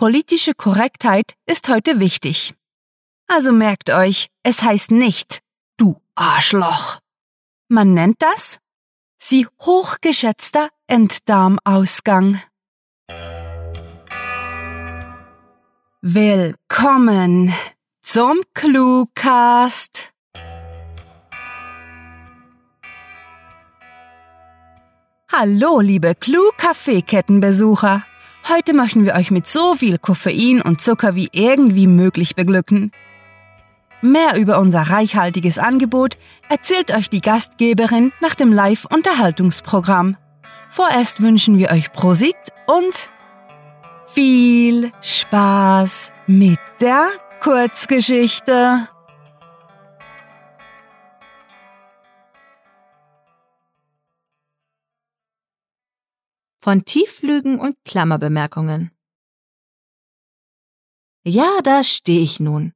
Politische Korrektheit ist heute wichtig. Also merkt euch, es heißt nicht, du Arschloch. Man nennt das sie hochgeschätzter Enddarmausgang. Willkommen zum Cluecast. Hallo, liebe Clue-Kaffeekettenbesucher. Heute möchten wir euch mit so viel Koffein und Zucker wie irgendwie möglich beglücken. Mehr über unser reichhaltiges Angebot erzählt euch die Gastgeberin nach dem Live-Unterhaltungsprogramm. Vorerst wünschen wir euch Prosit und viel Spaß mit der Kurzgeschichte. Von Tiefflügen und Klammerbemerkungen. Ja, da stehe ich nun.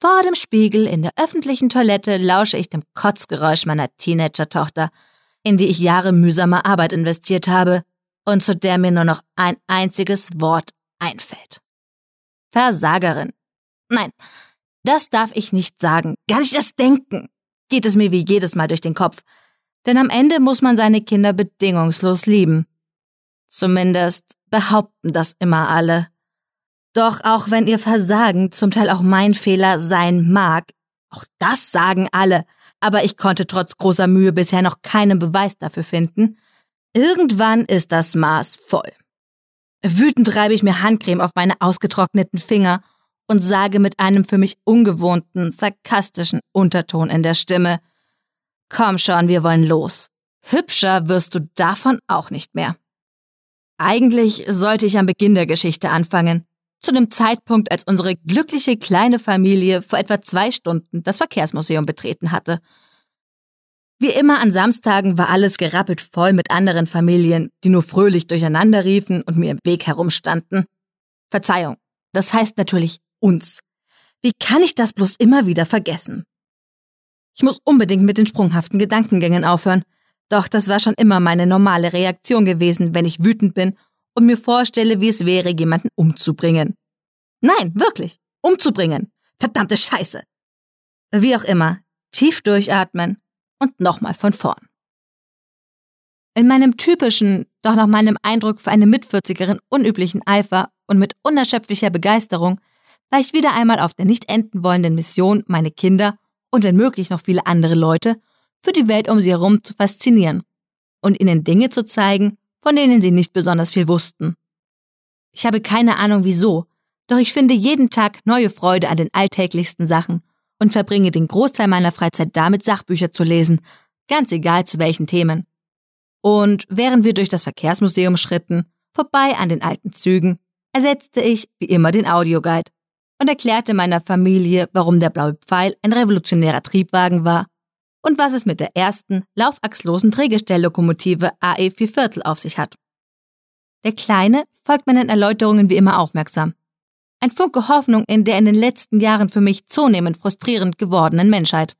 Vor dem Spiegel in der öffentlichen Toilette lausche ich dem Kotzgeräusch meiner Teenager-Tochter, in die ich Jahre mühsamer Arbeit investiert habe und zu der mir nur noch ein einziges Wort einfällt. Versagerin. Nein, das darf ich nicht sagen, gar nicht erst denken. Geht es mir wie jedes Mal durch den Kopf. Denn am Ende muss man seine Kinder bedingungslos lieben. Zumindest behaupten das immer alle. Doch auch wenn ihr Versagen zum Teil auch mein Fehler sein mag, auch das sagen alle, aber ich konnte trotz großer Mühe bisher noch keinen Beweis dafür finden, irgendwann ist das Maß voll. Wütend reibe ich mir Handcreme auf meine ausgetrockneten Finger und sage mit einem für mich ungewohnten, sarkastischen Unterton in der Stimme, Komm schon, wir wollen los. Hübscher wirst du davon auch nicht mehr. Eigentlich sollte ich am Beginn der Geschichte anfangen. Zu dem Zeitpunkt, als unsere glückliche kleine Familie vor etwa zwei Stunden das Verkehrsmuseum betreten hatte. Wie immer an Samstagen war alles gerappelt voll mit anderen Familien, die nur fröhlich durcheinander riefen und mir im Weg herumstanden. Verzeihung, das heißt natürlich uns. Wie kann ich das bloß immer wieder vergessen? Ich muss unbedingt mit den sprunghaften Gedankengängen aufhören. Doch das war schon immer meine normale Reaktion gewesen, wenn ich wütend bin und mir vorstelle, wie es wäre, jemanden umzubringen. Nein, wirklich, umzubringen. Verdammte Scheiße. Wie auch immer, tief durchatmen und nochmal von vorn. In meinem typischen, doch nach meinem Eindruck für eine Mitvierzigerin unüblichen Eifer und mit unerschöpflicher Begeisterung war ich wieder einmal auf der nicht enden wollenden Mission, meine Kinder und wenn möglich noch viele andere Leute für die Welt um sie herum zu faszinieren und ihnen Dinge zu zeigen, von denen sie nicht besonders viel wussten. Ich habe keine Ahnung wieso, doch ich finde jeden Tag neue Freude an den alltäglichsten Sachen und verbringe den Großteil meiner Freizeit damit, Sachbücher zu lesen, ganz egal zu welchen Themen. Und während wir durch das Verkehrsmuseum schritten, vorbei an den alten Zügen, ersetzte ich wie immer den Audioguide und erklärte meiner Familie, warum der blaue Pfeil ein revolutionärer Triebwagen war und was es mit der ersten laufachslosen Drehgestelllokomotive AE 4 Viertel auf sich hat. Der Kleine folgt meinen Erläuterungen wie immer aufmerksam. Ein Funke Hoffnung in der in den letzten Jahren für mich zunehmend frustrierend gewordenen Menschheit.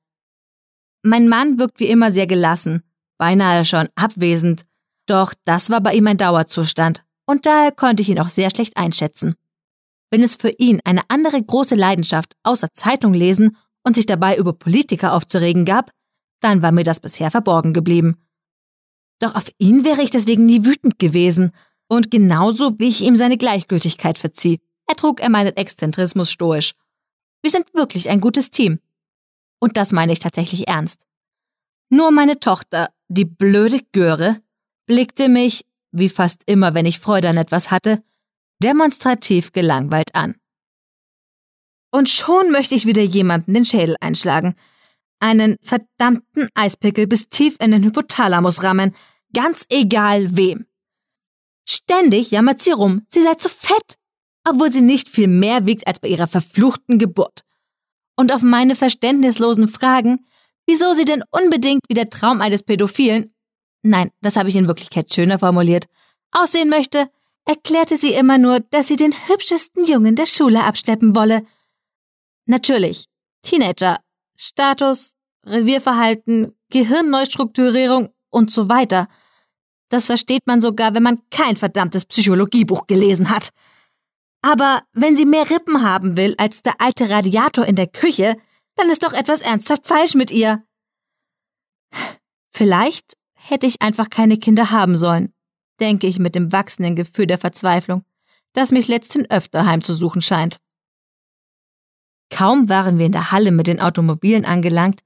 Mein Mann wirkt wie immer sehr gelassen, beinahe schon abwesend, doch das war bei ihm ein Dauerzustand und daher konnte ich ihn auch sehr schlecht einschätzen. Wenn es für ihn eine andere große Leidenschaft außer Zeitung lesen und sich dabei über Politiker aufzuregen gab, dann war mir das bisher verborgen geblieben. Doch auf ihn wäre ich deswegen nie wütend gewesen, und genauso wie ich ihm seine Gleichgültigkeit verzieh, ertrug er meinen Exzentrismus stoisch. Wir sind wirklich ein gutes Team. Und das meine ich tatsächlich ernst. Nur meine Tochter, die blöde Göre, blickte mich, wie fast immer, wenn ich Freude an etwas hatte, demonstrativ gelangweilt an. Und schon möchte ich wieder jemanden den Schädel einschlagen, einen verdammten Eispickel bis tief in den Hypothalamus rammen, ganz egal wem. Ständig jammert sie rum, sie sei zu fett, obwohl sie nicht viel mehr wiegt als bei ihrer verfluchten Geburt. Und auf meine verständnislosen Fragen, wieso sie denn unbedingt wie der Traum eines Pädophilen, nein, das habe ich in Wirklichkeit schöner formuliert, aussehen möchte, erklärte sie immer nur, dass sie den hübschesten Jungen der Schule abschleppen wolle. Natürlich, Teenager Status, Revierverhalten, Gehirnneustrukturierung und so weiter. Das versteht man sogar, wenn man kein verdammtes Psychologiebuch gelesen hat. Aber wenn sie mehr Rippen haben will als der alte Radiator in der Küche, dann ist doch etwas ernsthaft falsch mit ihr. Vielleicht hätte ich einfach keine Kinder haben sollen, denke ich mit dem wachsenden Gefühl der Verzweiflung, das mich letzten öfter heimzusuchen scheint. Kaum waren wir in der Halle mit den Automobilen angelangt,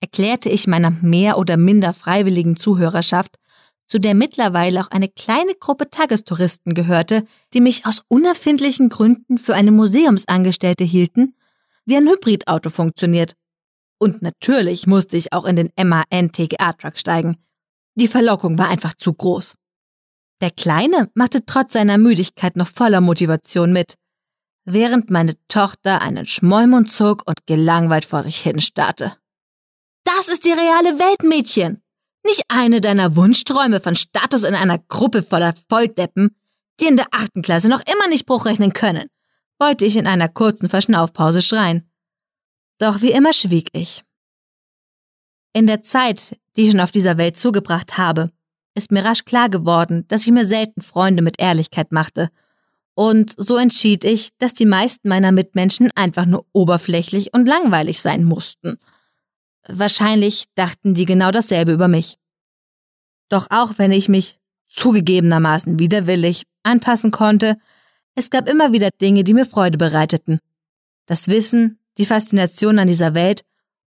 erklärte ich meiner mehr oder minder freiwilligen Zuhörerschaft, zu der mittlerweile auch eine kleine Gruppe Tagestouristen gehörte, die mich aus unerfindlichen Gründen für eine Museumsangestellte hielten, wie ein Hybridauto funktioniert. Und natürlich musste ich auch in den MAN TGA-Truck steigen. Die Verlockung war einfach zu groß. Der Kleine machte trotz seiner Müdigkeit noch voller Motivation mit, während meine Tochter einen Schmollmund zog und gelangweilt vor sich hin starrte. Das ist die reale Welt, Mädchen! Nicht eine deiner Wunschträume von Status in einer Gruppe voller Volldeppen, die in der achten Klasse noch immer nicht Bruch rechnen können, wollte ich in einer kurzen Verschnaufpause schreien. Doch wie immer schwieg ich. In der Zeit, die ich schon auf dieser Welt zugebracht habe, ist mir rasch klar geworden, dass ich mir selten Freunde mit Ehrlichkeit machte. Und so entschied ich, dass die meisten meiner Mitmenschen einfach nur oberflächlich und langweilig sein mussten. Wahrscheinlich dachten die genau dasselbe über mich. Doch auch wenn ich mich zugegebenermaßen widerwillig anpassen konnte, es gab immer wieder Dinge, die mir Freude bereiteten. Das Wissen, die Faszination an dieser Welt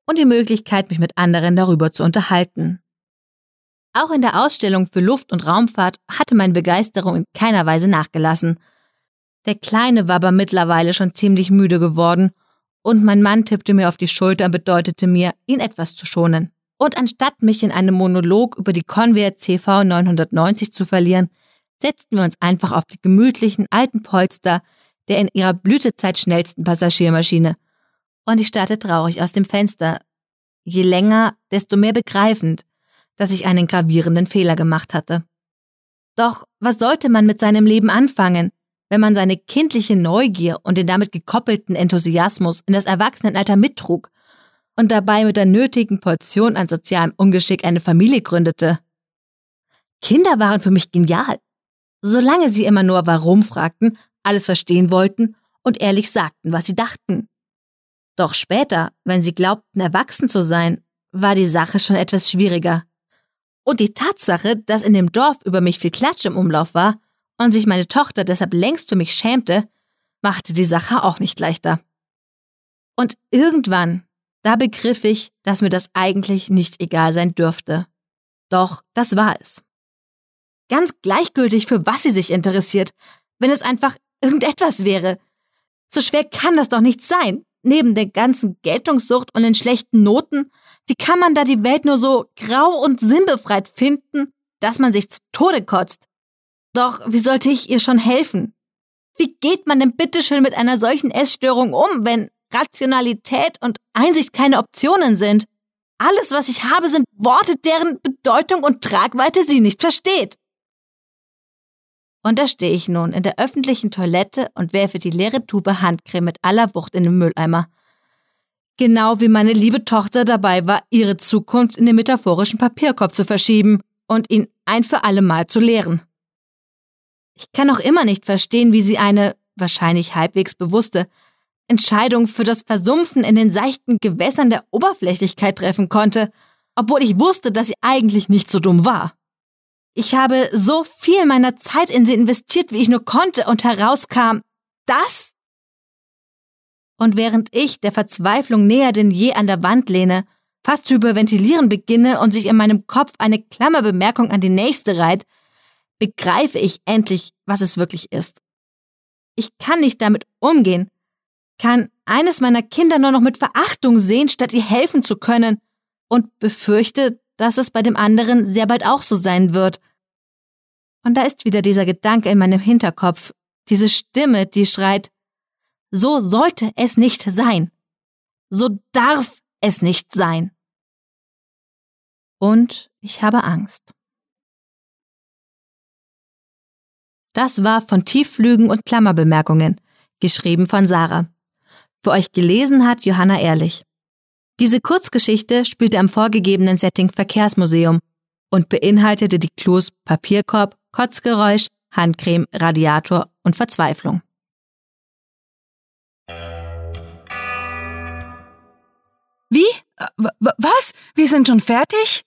und die Möglichkeit, mich mit anderen darüber zu unterhalten. Auch in der Ausstellung für Luft- und Raumfahrt hatte meine Begeisterung in keiner Weise nachgelassen. Der Kleine war aber mittlerweile schon ziemlich müde geworden und mein Mann tippte mir auf die Schulter und bedeutete mir, ihn etwas zu schonen. Und anstatt mich in einem Monolog über die Convair CV 990 zu verlieren, setzten wir uns einfach auf die gemütlichen alten Polster der in ihrer Blütezeit schnellsten Passagiermaschine. Und ich starrte traurig aus dem Fenster. Je länger, desto mehr begreifend, dass ich einen gravierenden Fehler gemacht hatte. Doch was sollte man mit seinem Leben anfangen, wenn man seine kindliche Neugier und den damit gekoppelten Enthusiasmus in das Erwachsenenalter mittrug und dabei mit der nötigen Portion an sozialem Ungeschick eine Familie gründete? Kinder waren für mich genial. Solange sie immer nur warum fragten, alles verstehen wollten und ehrlich sagten, was sie dachten. Doch später, wenn sie glaubten, erwachsen zu sein, war die Sache schon etwas schwieriger. Und die Tatsache, dass in dem Dorf über mich viel Klatsch im Umlauf war und sich meine Tochter deshalb längst für mich schämte, machte die Sache auch nicht leichter. Und irgendwann, da begriff ich, dass mir das eigentlich nicht egal sein dürfte. Doch das war es. Ganz gleichgültig, für was sie sich interessiert, wenn es einfach irgendetwas wäre. So schwer kann das doch nicht sein. Neben der ganzen Geltungssucht und den schlechten Noten wie kann man da die Welt nur so grau und sinnbefreit finden, dass man sich zu Tode kotzt? Doch wie sollte ich ihr schon helfen? Wie geht man denn bitteschön mit einer solchen Essstörung um, wenn Rationalität und Einsicht keine Optionen sind? Alles, was ich habe, sind Worte, deren Bedeutung und Tragweite sie nicht versteht. Und da stehe ich nun in der öffentlichen Toilette und werfe die leere Tube Handcreme mit aller Wucht in den Mülleimer genau wie meine liebe Tochter dabei war, ihre Zukunft in den metaphorischen Papierkorb zu verschieben und ihn ein für alle Mal zu leeren. Ich kann auch immer nicht verstehen, wie sie eine, wahrscheinlich halbwegs bewusste, Entscheidung für das Versumpfen in den seichten Gewässern der Oberflächlichkeit treffen konnte, obwohl ich wusste, dass sie eigentlich nicht so dumm war. Ich habe so viel meiner Zeit in sie investiert, wie ich nur konnte, und herauskam, das und während ich der Verzweiflung näher denn je an der Wand lehne, fast zu überventilieren beginne und sich in meinem Kopf eine Klammerbemerkung an die nächste reiht, begreife ich endlich, was es wirklich ist. Ich kann nicht damit umgehen, kann eines meiner Kinder nur noch mit Verachtung sehen, statt ihr helfen zu können, und befürchte, dass es bei dem anderen sehr bald auch so sein wird. Und da ist wieder dieser Gedanke in meinem Hinterkopf, diese Stimme, die schreit, so sollte es nicht sein. So darf es nicht sein. Und ich habe Angst. Das war von Tiefflügen und Klammerbemerkungen, geschrieben von Sarah. Für euch gelesen hat Johanna Ehrlich. Diese Kurzgeschichte spielte am vorgegebenen Setting Verkehrsmuseum und beinhaltete die Klos Papierkorb, Kotzgeräusch, Handcreme, Radiator und Verzweiflung. Wie? Äh, w was? Wir sind schon fertig?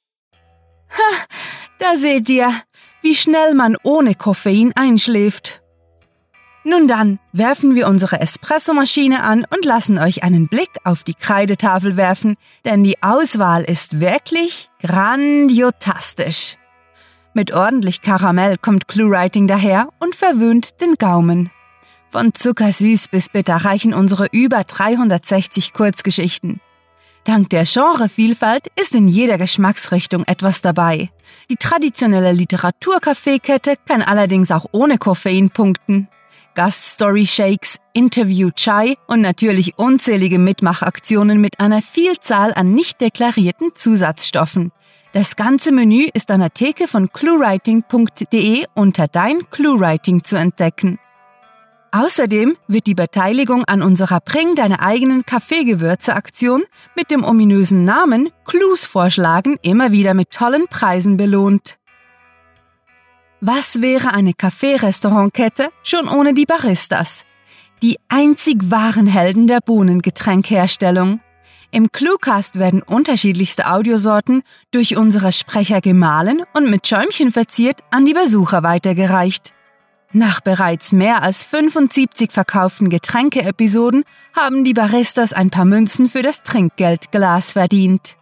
Ha, da seht ihr wie schnell man ohne Koffein einschläft. Nun dann, werfen wir unsere Espressomaschine an und lassen euch einen Blick auf die Kreidetafel werfen, denn die Auswahl ist wirklich grandiotastisch. Mit ordentlich Karamell kommt ClueWriting daher und verwöhnt den Gaumen. Von zuckersüß bis bitter reichen unsere über 360 Kurzgeschichten. Dank der Genrevielfalt ist in jeder Geschmacksrichtung etwas dabei. Die traditionelle Literaturkaffeekette kann allerdings auch ohne Koffein punkten. Gaststory-Shakes, Interview-Chai und natürlich unzählige Mitmachaktionen mit einer Vielzahl an nicht deklarierten Zusatzstoffen. Das ganze Menü ist an der Theke von cluewriting.de unter Dein Cluewriting zu entdecken. Außerdem wird die Beteiligung an unserer Bring deine eigenen Kaffeegewürze-Aktion mit dem ominösen Namen Clues vorschlagen immer wieder mit tollen Preisen belohnt. Was wäre eine Kaffeerestaurantkette schon ohne die Baristas? Die einzig wahren Helden der Bohnengetränkherstellung. Im Cluecast werden unterschiedlichste Audiosorten durch unsere Sprecher gemahlen und mit Schäumchen verziert an die Besucher weitergereicht. Nach bereits mehr als 75 verkauften Getränke-Episoden haben die Baristas ein paar Münzen für das Trinkgeldglas verdient.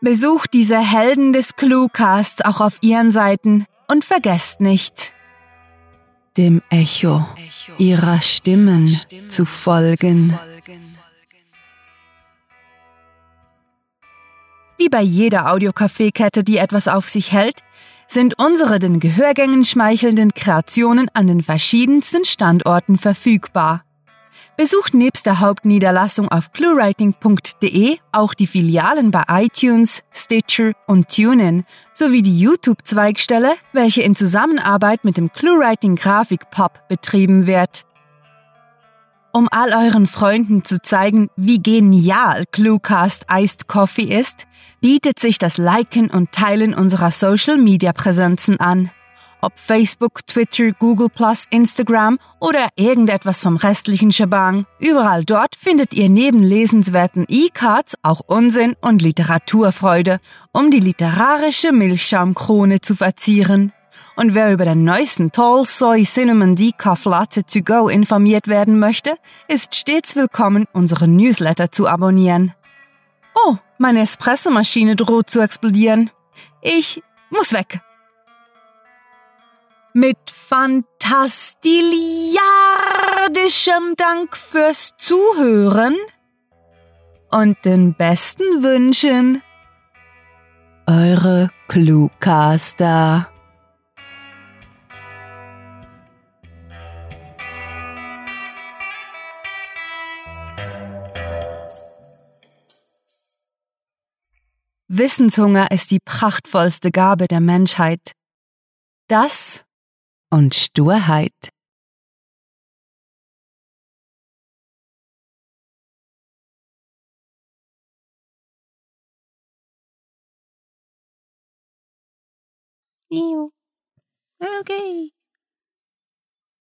Besucht diese Helden des Cluecasts auch auf ihren Seiten und vergesst nicht, dem Echo ihrer Stimmen zu folgen. Wie bei jeder Audiocafé-Kette, die etwas auf sich hält, sind unsere den Gehörgängen schmeichelnden Kreationen an den verschiedensten Standorten verfügbar. Besucht nebst der Hauptniederlassung auf cluewriting.de auch die Filialen bei iTunes, Stitcher und TuneIn sowie die YouTube-Zweigstelle, welche in Zusammenarbeit mit dem ClueWriting Grafik Pop betrieben wird. Um all euren Freunden zu zeigen, wie genial Cluecast Iced Coffee ist, bietet sich das Liken und Teilen unserer Social-Media-Präsenzen an. Ob Facebook, Twitter, Google Instagram oder irgendetwas vom restlichen Shebang. Überall dort findet ihr neben lesenswerten E-Cards auch Unsinn und Literaturfreude, um die literarische Milchschaumkrone zu verzieren. Und wer über den neuesten Tall Soy Cinnamon Decaf Latte to go informiert werden möchte, ist stets willkommen, unseren Newsletter zu abonnieren. Oh, meine Espressomaschine droht zu explodieren. Ich muss weg. Mit fantastiliardischem Dank fürs Zuhören und den besten Wünschen. Eure Cluecaster. Wissenshunger ist die prachtvollste Gabe der Menschheit. Das und Sturheit. Okay.